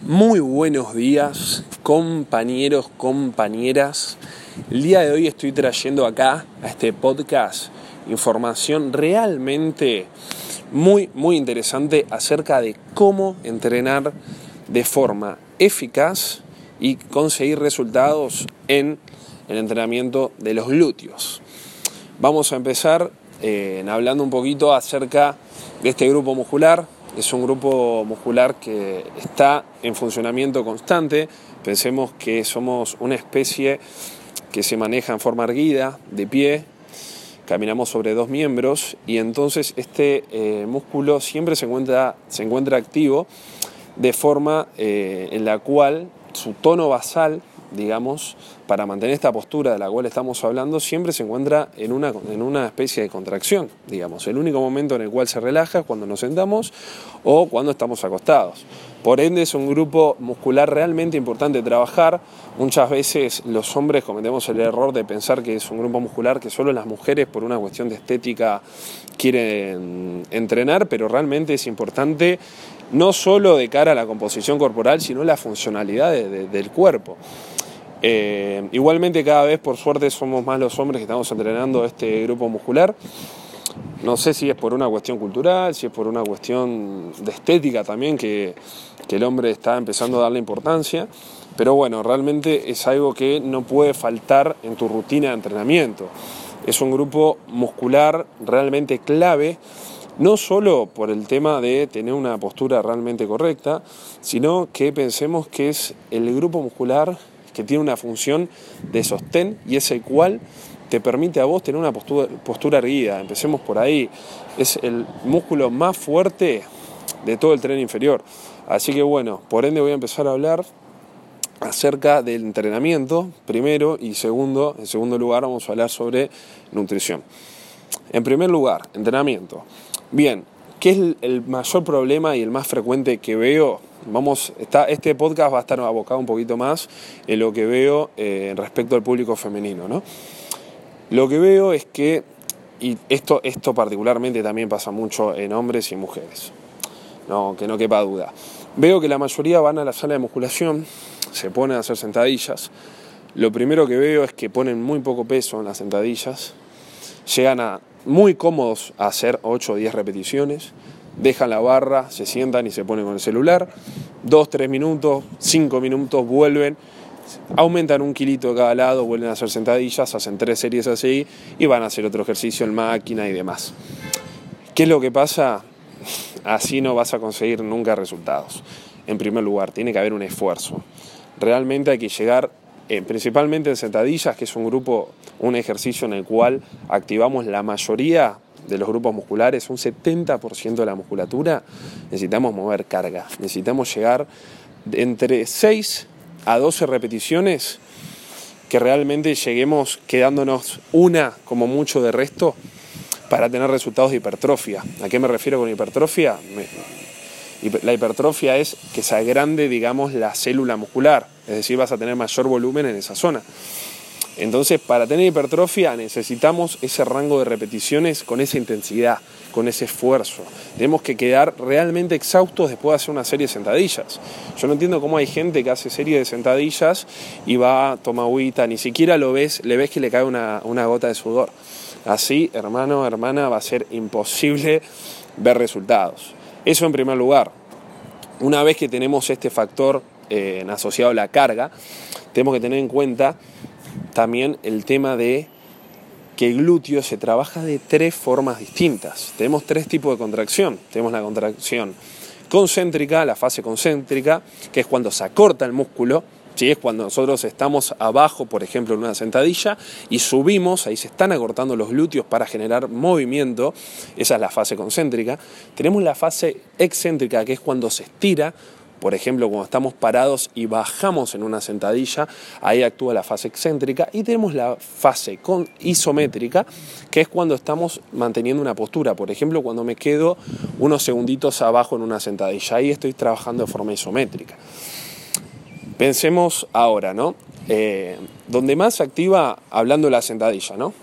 Muy buenos días, compañeros, compañeras. El día de hoy estoy trayendo acá a este podcast información realmente muy, muy interesante acerca de cómo entrenar de forma eficaz y conseguir resultados en el entrenamiento de los glúteos. Vamos a empezar eh, hablando un poquito acerca de este grupo muscular es un grupo muscular que está en funcionamiento constante. Pensemos que somos una especie que se maneja en forma erguida, de pie, caminamos sobre dos miembros y entonces este eh, músculo siempre se encuentra, se encuentra activo de forma eh, en la cual su tono basal digamos, para mantener esta postura de la cual estamos hablando, siempre se encuentra en una, en una especie de contracción, digamos. El único momento en el cual se relaja es cuando nos sentamos o cuando estamos acostados. Por ende es un grupo muscular realmente importante de trabajar. Muchas veces los hombres cometemos el error de pensar que es un grupo muscular que solo las mujeres por una cuestión de estética quieren entrenar, pero realmente es importante no solo de cara a la composición corporal, sino la funcionalidad del cuerpo. Eh, igualmente cada vez por suerte somos más los hombres que estamos entrenando este grupo muscular. No sé si es por una cuestión cultural, si es por una cuestión de estética también, que, que el hombre está empezando a darle importancia. Pero bueno, realmente es algo que no puede faltar en tu rutina de entrenamiento. Es un grupo muscular realmente clave, no solo por el tema de tener una postura realmente correcta, sino que pensemos que es el grupo muscular que tiene una función de sostén y es el cual te permite a vos tener una postura, postura erguida. Empecemos por ahí. Es el músculo más fuerte de todo el tren inferior. Así que bueno, por ende voy a empezar a hablar acerca del entrenamiento primero y segundo, en segundo lugar vamos a hablar sobre nutrición. En primer lugar, entrenamiento. Bien, ¿qué es el mayor problema y el más frecuente que veo Vamos, está, este podcast va a estar abocado un poquito más en lo que veo eh, respecto al público femenino. ¿no? Lo que veo es que, y esto, esto particularmente también pasa mucho en hombres y mujeres, no, que no quepa duda. Veo que la mayoría van a la sala de musculación, se ponen a hacer sentadillas. Lo primero que veo es que ponen muy poco peso en las sentadillas, llegan a muy cómodos a hacer 8 o 10 repeticiones dejan la barra, se sientan y se ponen con el celular, dos, tres minutos, cinco minutos, vuelven, aumentan un kilito de cada lado, vuelven a hacer sentadillas, hacen tres series así y van a hacer otro ejercicio en máquina y demás. ¿Qué es lo que pasa? Así no vas a conseguir nunca resultados. En primer lugar, tiene que haber un esfuerzo. Realmente hay que llegar, eh, principalmente en sentadillas, que es un grupo, un ejercicio en el cual activamos la mayoría de los grupos musculares, un 70% de la musculatura, necesitamos mover carga. Necesitamos llegar entre 6 a 12 repeticiones que realmente lleguemos quedándonos una como mucho de resto para tener resultados de hipertrofia. ¿A qué me refiero con hipertrofia? la hipertrofia es que se agrande, digamos, la célula muscular, es decir, vas a tener mayor volumen en esa zona. Entonces, para tener hipertrofia necesitamos ese rango de repeticiones con esa intensidad, con ese esfuerzo. Tenemos que quedar realmente exhaustos después de hacer una serie de sentadillas. Yo no entiendo cómo hay gente que hace serie de sentadillas y va, toma agüita, ni siquiera lo ves, le ves que le cae una, gota de sudor. Así, hermano, hermana, va a ser imposible ver resultados. Eso en primer lugar. Una vez que tenemos este factor eh, asociado a la carga, tenemos que tener en cuenta también el tema de que el glúteo se trabaja de tres formas distintas. Tenemos tres tipos de contracción. Tenemos la contracción concéntrica, la fase concéntrica, que es cuando se acorta el músculo, ¿sí? es cuando nosotros estamos abajo, por ejemplo, en una sentadilla, y subimos, ahí se están acortando los glúteos para generar movimiento, esa es la fase concéntrica. Tenemos la fase excéntrica, que es cuando se estira, por ejemplo, cuando estamos parados y bajamos en una sentadilla, ahí actúa la fase excéntrica y tenemos la fase con isométrica, que es cuando estamos manteniendo una postura. Por ejemplo, cuando me quedo unos segunditos abajo en una sentadilla, ahí estoy trabajando de forma isométrica. Pensemos ahora, ¿no? Eh, donde más se activa, hablando de la sentadilla, ¿no?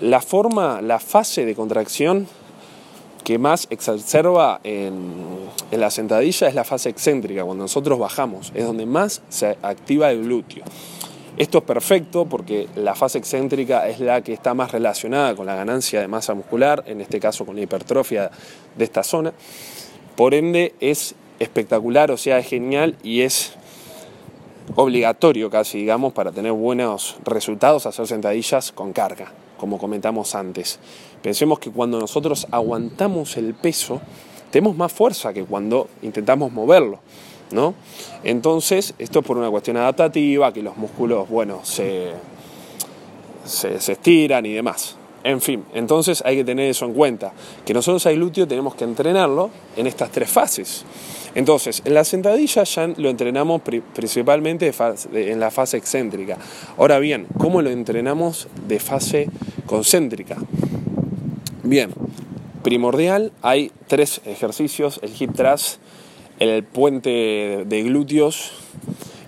La forma, la fase de contracción que más exacerba en, la sentadilla es la fase excéntrica, cuando nosotros bajamos, es donde más se activa el glúteo. Esto es perfecto porque la fase excéntrica es la que está más relacionada con la ganancia de masa muscular, en este caso con la hipertrofia de esta zona. Por ende es espectacular, o sea, es genial y es obligatorio casi, digamos, para tener buenos resultados hacer sentadillas con carga, como comentamos antes. Pensemos que cuando nosotros aguantamos el peso, tenemos más fuerza que cuando intentamos moverlo. ¿no? Entonces, esto es por una cuestión adaptativa, que los músculos, bueno, se, se, estiran y demás. En fin, entonces hay que tener eso en cuenta, que nosotros al glúteo tenemos que entrenarlo en estas tres fases. Entonces, en la sentadilla ya lo entrenamos principalmente en la fase excéntrica. Ahora bien, ¿cómo lo entrenamos de fase concéntrica? Bien, primordial, hay tres ejercicios, el hip thrust, el puente de glúteos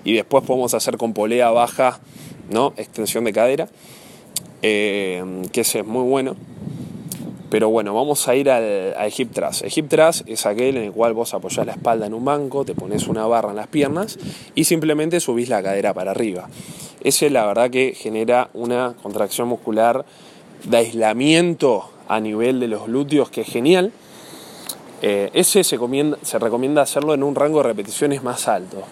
y después podemos hacer con polea baja, ¿no? extensión de cadera, eh, que ese es muy bueno. Pero bueno, vamos a ir al, hip thrust. El thrust es aquel en el cual vos apoyás la espalda en un banco, te pones una barra en las piernas y simplemente subís la cadera para arriba. Ese la verdad que genera una contracción muscular de aislamiento a nivel de los glúteos que es genial eh, ese se, se recomienda hacerlo en un rango de repeticiones más alto.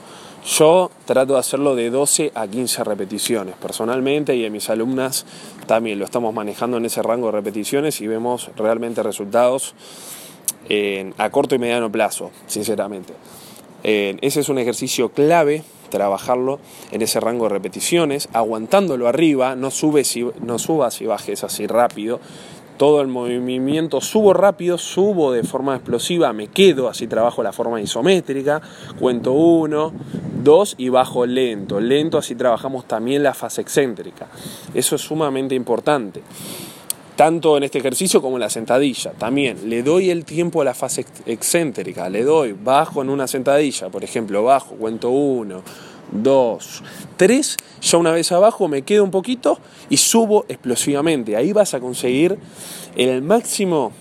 Yo trato de hacerlo de 12 a 15 repeticiones personalmente y en mis alumnas también lo estamos manejando en ese rango de repeticiones y vemos realmente resultados a corto y mediano plazo, sinceramente. Ese es un ejercicio clave, trabajarlo en ese rango de repeticiones, aguantándolo arriba, no, subes y, no subas y bajes así rápido, todo el movimiento, subo rápido, subo de forma explosiva, me quedo, así trabajo la forma isométrica, cuento uno, dos y bajo lento, lento, así trabajamos también la fase excéntrica. Eso es sumamente importante. Tanto en este ejercicio como en la sentadilla. También le doy el tiempo a la fase excéntrica, le doy, bajo en una sentadilla, por ejemplo, bajo, cuento uno, dos, tres, ya una vez abajo me quedo un poquito y subo explosivamente. Ahí vas a conseguir el máximo,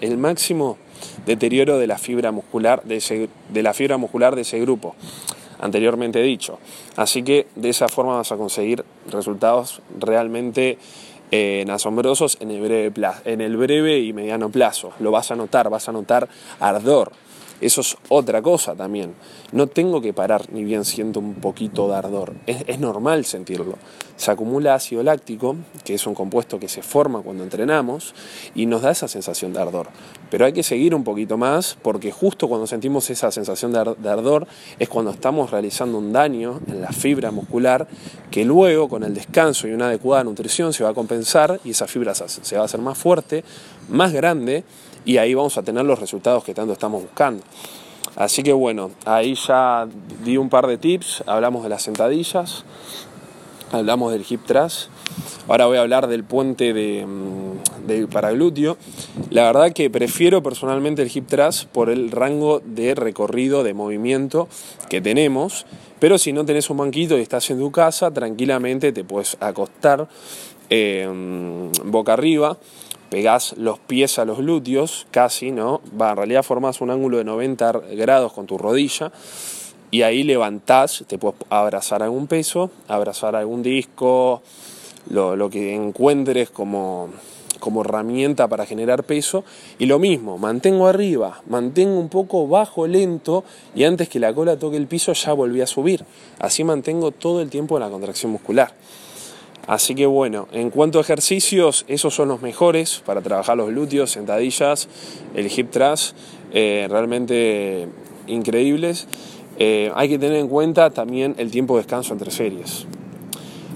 el máximo deterioro de la fibra muscular de, ese, de la fibra muscular de ese grupo anteriormente dicho. Así que de esa forma vas a conseguir resultados realmente eh, asombrosos en el, breve en el breve y mediano plazo. Lo vas a notar, vas a notar ardor. Eso es otra cosa también. No tengo que parar ni bien siento un poquito de ardor. Es, normal sentirlo. Se acumula ácido láctico, que es un compuesto que se forma cuando entrenamos, y nos da esa sensación de ardor. Pero hay que seguir un poquito más porque justo cuando sentimos esa sensación de ardor es cuando estamos realizando un daño en la fibra muscular que luego con el descanso y una adecuada nutrición se va a compensar y esa fibra se va a hacer más fuerte, más grande y ahí vamos a tener los resultados que tanto estamos buscando. Así que bueno, ahí ya di un par de tips, hablamos de las sentadillas, hablamos del hip thrust, ahora voy a hablar del puente de, mm, de paraglúteo. La verdad que prefiero personalmente el hip thrust por el rango de recorrido de movimiento que tenemos, pero si no tenés un banquito y estás en tu casa, tranquilamente te puedes acostar eh, boca arriba pegás los pies a los glúteos, casi, ¿no? Va, en realidad formas un ángulo de 90 grados con tu rodilla y ahí levantás, te puedes abrazar algún peso, abrazar algún disco, lo, que encuentres como, como herramienta para generar peso. Y lo mismo, mantengo arriba, mantengo un poco bajo, lento, y antes que la cola toque el piso ya volví a subir. Así mantengo todo el tiempo la contracción muscular. Así que bueno, en cuanto a ejercicios, esos son los mejores para trabajar los glúteos, sentadillas, el hip thrust, eh, realmente increíbles. Eh, hay que tener en cuenta también el tiempo de descanso entre series.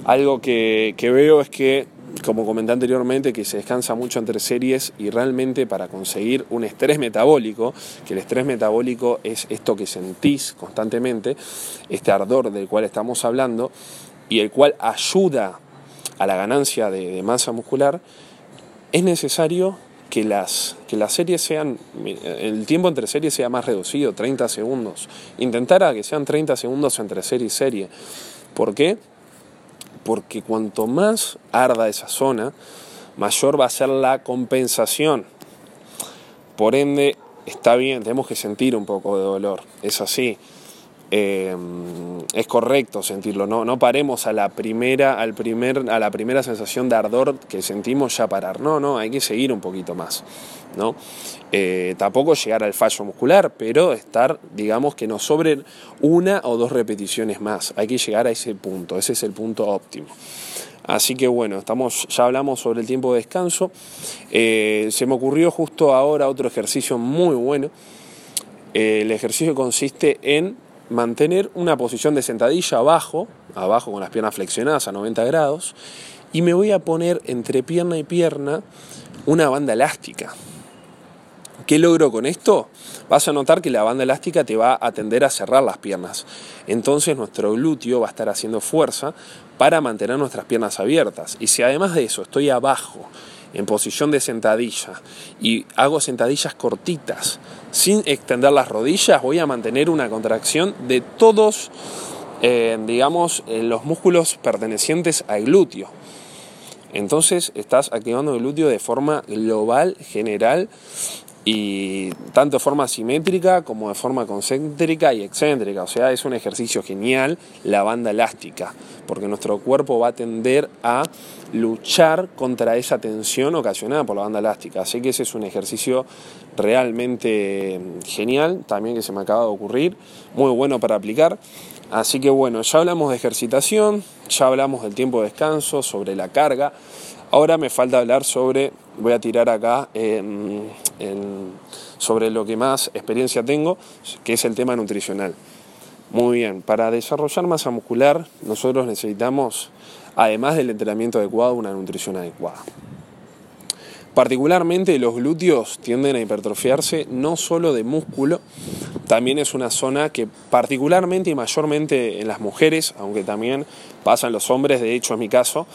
Algo que, que veo es que, como comenté anteriormente, que se descansa mucho entre series y realmente para conseguir un estrés metabólico, que el estrés metabólico es esto que sentís constantemente, este ardor del cual estamos hablando, y el cual ayuda a la ganancia de, masa muscular, es necesario que las, que las series sean, el tiempo entre series sea más reducido, 30 segundos. Intentar a que sean 30 segundos entre serie y serie. ¿Por qué? Porque cuanto más arda esa zona, mayor va a ser la compensación. Por ende, está bien, tenemos que sentir un poco de dolor, es así. Eh, es correcto sentirlo, no, no paremos a la, primera, al primer, a la primera sensación de ardor que sentimos ya parar, no, no, hay que seguir un poquito más, ¿no? Eh, tampoco llegar al fallo muscular, pero estar, digamos, que nos sobren una o dos repeticiones más, hay que llegar a ese punto, ese es el punto óptimo. Así que bueno, estamos, ya hablamos sobre el tiempo de descanso. Eh, se me ocurrió justo ahora otro ejercicio muy bueno. el ejercicio consiste en mantener una posición de sentadilla abajo, abajo con las piernas flexionadas a 90 grados, y me voy a poner entre pierna y pierna una banda elástica. ¿Qué logro con esto? Vas a notar que la banda elástica te va a tender a cerrar las piernas. Entonces nuestro glúteo va a estar haciendo fuerza para mantener nuestras piernas abiertas. Y si además de eso estoy abajo, en posición de sentadilla, y hago sentadillas cortitas, sin extender las rodillas, voy a mantener una contracción de todos, eh, digamos, eh, los músculos pertenecientes al glúteo. Entonces estás activando el glúteo de forma global, general, y tanto de forma simétrica como de forma concéntrica y excéntrica. O sea, es un ejercicio genial la banda elástica, porque nuestro cuerpo va a tender a luchar contra esa tensión ocasionada por la banda elástica. Así que ese es un ejercicio realmente genial, también que se me acaba de ocurrir, muy bueno para aplicar. Así que bueno, ya hablamos de ejercitación, ya hablamos del tiempo de descanso, sobre la carga. Ahora me falta hablar sobre, voy a tirar acá sobre lo que más experiencia tengo, que es el tema nutricional. Muy bien, para desarrollar masa muscular nosotros necesitamos, además del entrenamiento adecuado, una nutrición adecuada. Particularmente los glúteos tienden a hipertrofiarse no solo de músculo, también es una zona que particularmente y mayormente en las mujeres, aunque también pasa en los hombres, de hecho en mi caso,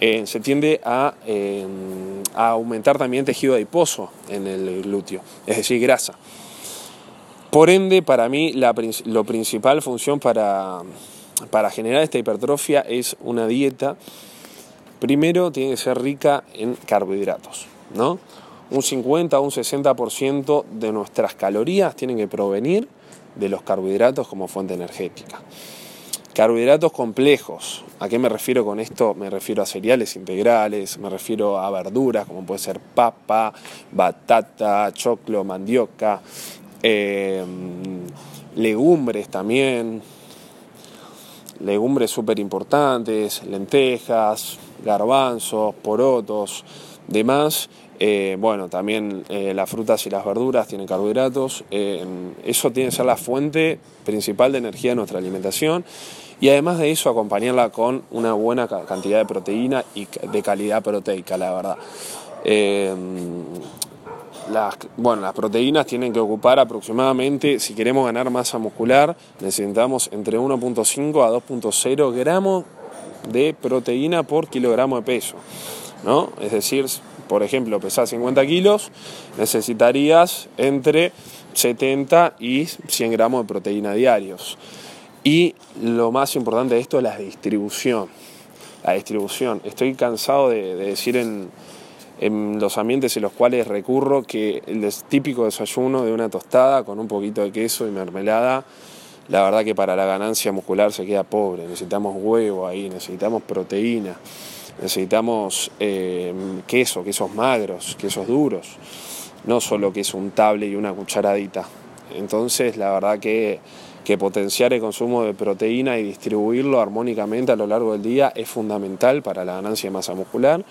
eh, se tiende eh, a, aumentar también tejido adiposo en el glúteo, es decir, grasa. Por ende, para mí, la lo principal función para, para generar esta hipertrofia es una dieta. Primero, tiene que ser rica en carbohidratos, ¿no? Un 50 o un 60% de nuestras calorías tienen que provenir de los carbohidratos como fuente energética. Carbohidratos complejos. ¿A qué me refiero con esto? Me refiero a cereales integrales, me refiero a verduras como puede ser papa, batata, choclo, mandioca, em, legumbres también, legumbres súper importantes, lentejas, garbanzos, porotos, demás. Eh, bueno, también eh, las frutas y las verduras tienen carbohidratos. Em, eso tiene que ser la fuente principal de energía de nuestra alimentación y además de eso acompañarla con una buena cantidad de proteína y de calidad proteica, la verdad. Eh, las, bueno, las proteínas tienen que ocupar aproximadamente, si queremos ganar masa muscular, necesitamos entre 1.5 a 2.0 gramos de proteína por kilogramo de peso. ¿no? Es decir, por ejemplo, pesas 50 kilos, necesitarías entre 70 y 100 gramos de proteína diarios. Y lo más importante de esto es la distribución. La distribución. Estoy cansado de, decir en, los ambientes en los cuales recurro que el típico desayuno de una tostada con un poquito de queso y mermelada, la verdad que para la ganancia muscular se queda pobre. Necesitamos huevo ahí, necesitamos proteína, necesitamos eh, queso, quesos magros, quesos duros, no solo queso untable y una cucharadita. Entonces, la verdad que que potenciar el consumo de proteína y distribuirlo armónicamente a lo largo del día es fundamental para la ganancia de masa muscular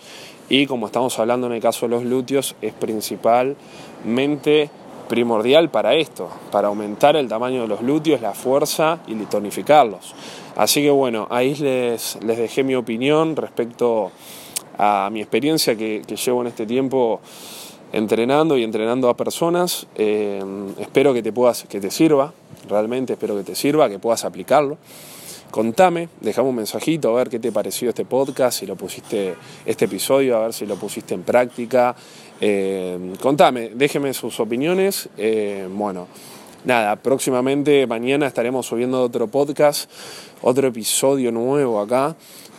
y como estamos hablando en el caso de los glúteos es principalmente primordial para esto, para aumentar el tamaño de los glúteos, la fuerza y tonificarlos. Así que bueno, ahí les, les dejé mi opinión respecto a mi experiencia que, llevo en este tiempo entrenando y entrenando a personas. Eh, espero que te, puedas, que te sirva, realmente espero que te sirva, que puedas aplicarlo. Contame, dejame un mensajito a ver qué te pareció este podcast, si lo pusiste, este episodio, a ver si lo pusiste en práctica. Eh, contame, déjeme sus opiniones. Eh, bueno, nada, próximamente mañana estaremos subiendo otro podcast, otro episodio nuevo acá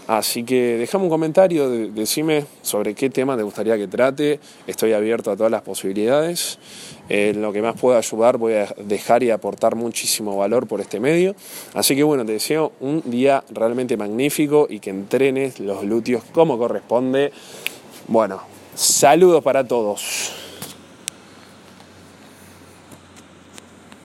Así que déjame un comentario, decime sobre qué tema te gustaría que trate. Estoy abierto a todas las posibilidades. En lo que más pueda ayudar voy a dejar y aportar muchísimo valor por este medio. Así que bueno, te deseo un día realmente magnífico y que entrenes los glúteos como corresponde. Bueno, saludos para todos.